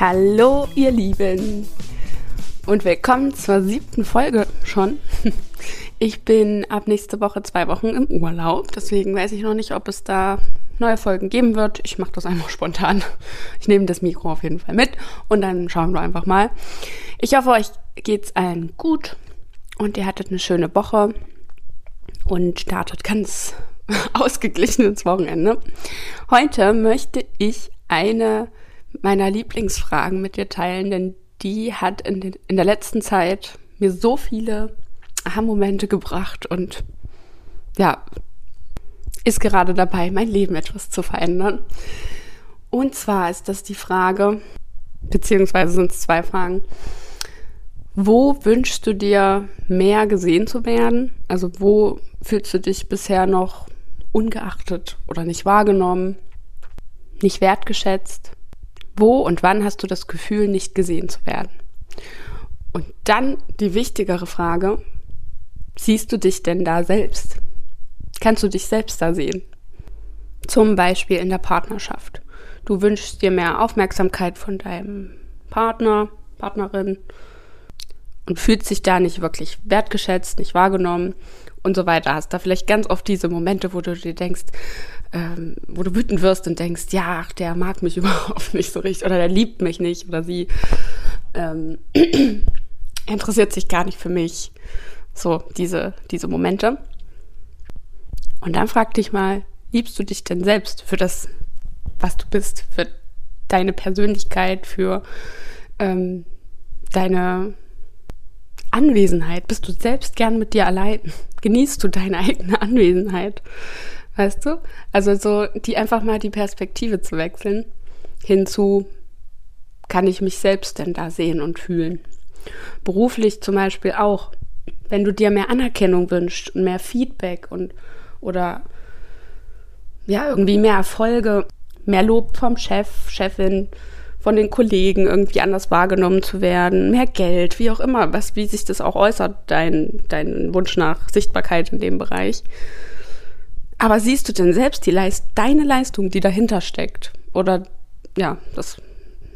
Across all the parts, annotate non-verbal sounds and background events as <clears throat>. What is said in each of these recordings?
Hallo, ihr Lieben. Und willkommen zur siebten Folge schon. <laughs> Ich bin ab nächste Woche zwei Wochen im Urlaub. Deswegen weiß ich noch nicht, ob es da neue Folgen geben wird. Ich mache das einfach spontan. Ich nehme das Mikro auf jeden Fall mit und dann schauen wir einfach mal. Ich hoffe, euch geht's allen gut und ihr hattet eine schöne Woche und startet ganz <laughs> ausgeglichen ins Wochenende. Heute möchte ich eine meiner Lieblingsfragen mit dir teilen, denn die hat in, den, in der letzten Zeit mir so viele Aha-Momente gebracht und ja, ist gerade dabei, mein Leben etwas zu verändern. Und zwar ist das die Frage, beziehungsweise sind es zwei Fragen. Wo wünschst du dir mehr gesehen zu werden? Also wo fühlst du dich bisher noch ungeachtet oder nicht wahrgenommen, nicht wertgeschätzt? Wo und wann hast du das Gefühl, nicht gesehen zu werden? Und dann die wichtigere Frage, siehst du dich denn da selbst? Kannst du dich selbst da sehen? Zum Beispiel in der Partnerschaft. Du wünschst dir mehr Aufmerksamkeit von deinem Partner, Partnerin und fühlst dich da nicht wirklich wertgeschätzt, nicht wahrgenommen und so weiter. Hast da vielleicht ganz oft diese Momente, wo du dir denkst, ähm, wo du wütend wirst und denkst, ja, ach, der mag mich <laughs> überhaupt nicht so richtig oder der liebt mich nicht oder sie ähm, <clears throat> interessiert sich gar nicht für mich. So, diese, diese Momente. Und dann frag dich mal, liebst du dich denn selbst für das, was du bist, für deine Persönlichkeit, für ähm, deine Anwesenheit? Bist du selbst gern mit dir allein? Genießt du deine eigene Anwesenheit? Weißt du? Also so, die einfach mal die Perspektive zu wechseln hinzu, kann ich mich selbst denn da sehen und fühlen? Beruflich zum Beispiel auch. Wenn du dir mehr Anerkennung wünschst und mehr Feedback und oder ja, irgendwie mehr Erfolge, mehr Lob vom Chef, Chefin, von den Kollegen irgendwie anders wahrgenommen zu werden, mehr Geld, wie auch immer, was, wie sich das auch äußert, dein, dein Wunsch nach Sichtbarkeit in dem Bereich. Aber siehst du denn selbst die Leist deine Leistung, die dahinter steckt? Oder ja, das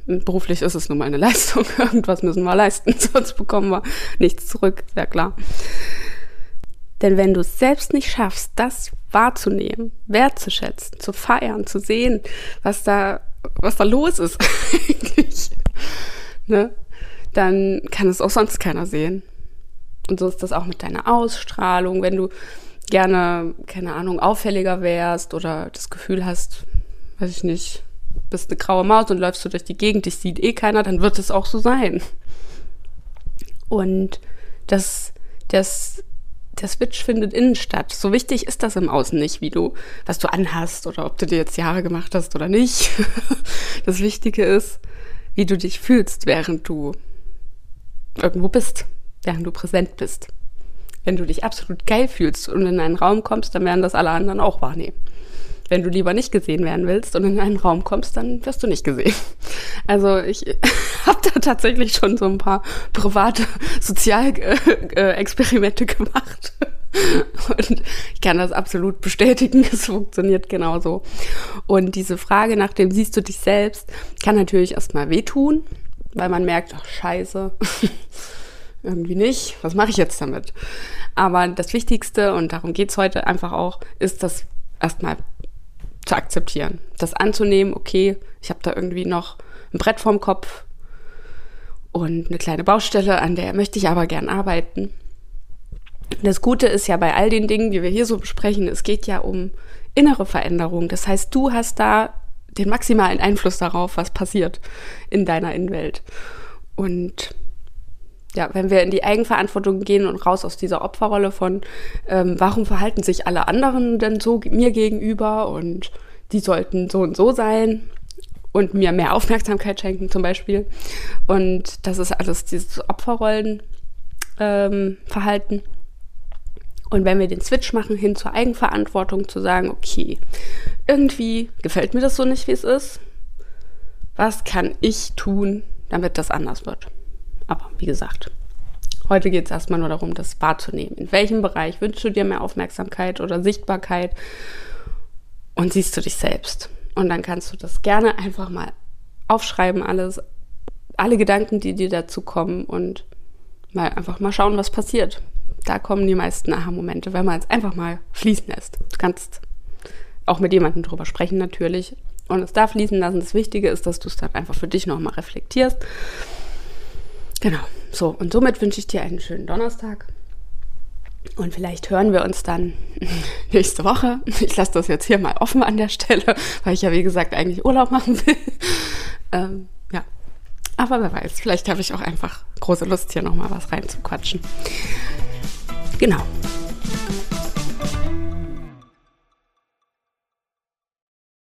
beruflich ist es nun mal eine <laughs> Leistung. Irgendwas müssen wir leisten, <laughs> sonst bekommen wir nichts zurück, sehr klar. Denn wenn du es selbst nicht schaffst, das wahrzunehmen, wertzuschätzen, zu feiern, zu sehen, was da, was da los ist <laughs> eigentlich, ne, dann kann es auch sonst keiner sehen. Und so ist das auch mit deiner Ausstrahlung, wenn du gerne, keine Ahnung, auffälliger wärst oder das Gefühl hast, weiß ich nicht, bist eine graue Maus und läufst du durch die Gegend, dich sieht eh keiner, dann wird es auch so sein. Und das, das, der Switch findet innen statt. So wichtig ist das im Außen nicht, wie du, was du anhast oder ob du dir jetzt Jahre gemacht hast oder nicht. <laughs> Das Wichtige ist, wie du dich fühlst, während du irgendwo bist, während du präsent bist. Wenn du dich absolut geil fühlst und in einen Raum kommst, dann werden das alle anderen auch wahrnehmen. Wenn du lieber nicht gesehen werden willst und in einen Raum kommst, dann wirst du nicht gesehen. <laughs> Also ich <laughs> habe da tatsächlich schon so ein paar private <laughs> Sozialexperimente gemacht. Und ich kann das absolut bestätigen, es funktioniert genauso. Und diese Frage nach dem siehst du dich selbst kann natürlich erstmal wehtun, weil man merkt, ach scheiße, irgendwie nicht. Was mache ich jetzt damit? Aber das Wichtigste, und darum geht's heute einfach auch, ist das erstmal zu akzeptieren. Das anzunehmen, okay, ich habe da irgendwie noch ein Brett vorm Kopf und eine kleine Baustelle, an der möchte ich aber gern arbeiten. Das Gute ist ja bei all den Dingen, die wir hier so besprechen, es geht ja um innere Veränderung. Das heißt, du hast da den maximalen Einfluss darauf, was passiert in deiner Innenwelt. Und ja, wenn wir in die Eigenverantwortung gehen und raus aus dieser Opferrolle von, ähm, warum verhalten sich alle anderen denn so mir gegenüber und die sollten so und so sein und mir mehr Aufmerksamkeit schenken zum Beispiel. Und das ist alles dieses Opferrollenverhalten. Ähm, und wenn wir den Switch machen hin zur Eigenverantwortung, zu sagen, okay, irgendwie gefällt mir das so nicht, wie es ist. Was kann ich tun, damit das anders wird? Wie gesagt, heute geht es erstmal nur darum, das wahrzunehmen. In welchem Bereich wünschst du dir mehr Aufmerksamkeit oder Sichtbarkeit und siehst du dich selbst? Und dann kannst du das gerne einfach mal aufschreiben, alles alle Gedanken, die dir dazu kommen und mal einfach mal schauen, was passiert. Da kommen die meisten Aha-Momente, wenn man es einfach mal fließen lässt. Du kannst auch mit jemandem drüber sprechen natürlich und es darf fließen lassen. Das Wichtige ist, dass du es dann einfach für dich nochmal reflektierst. Genau, so und somit wünsche ich dir einen schönen Donnerstag. Und vielleicht hören wir uns dann <laughs> nächste Woche. Ich lasse das jetzt hier mal offen an der Stelle, weil ich ja, wie gesagt, eigentlich Urlaub machen will. <laughs> Ähm, ja, aber wer weiß, vielleicht habe ich auch einfach große Lust, hier nochmal was reinzuquatschen. Genau,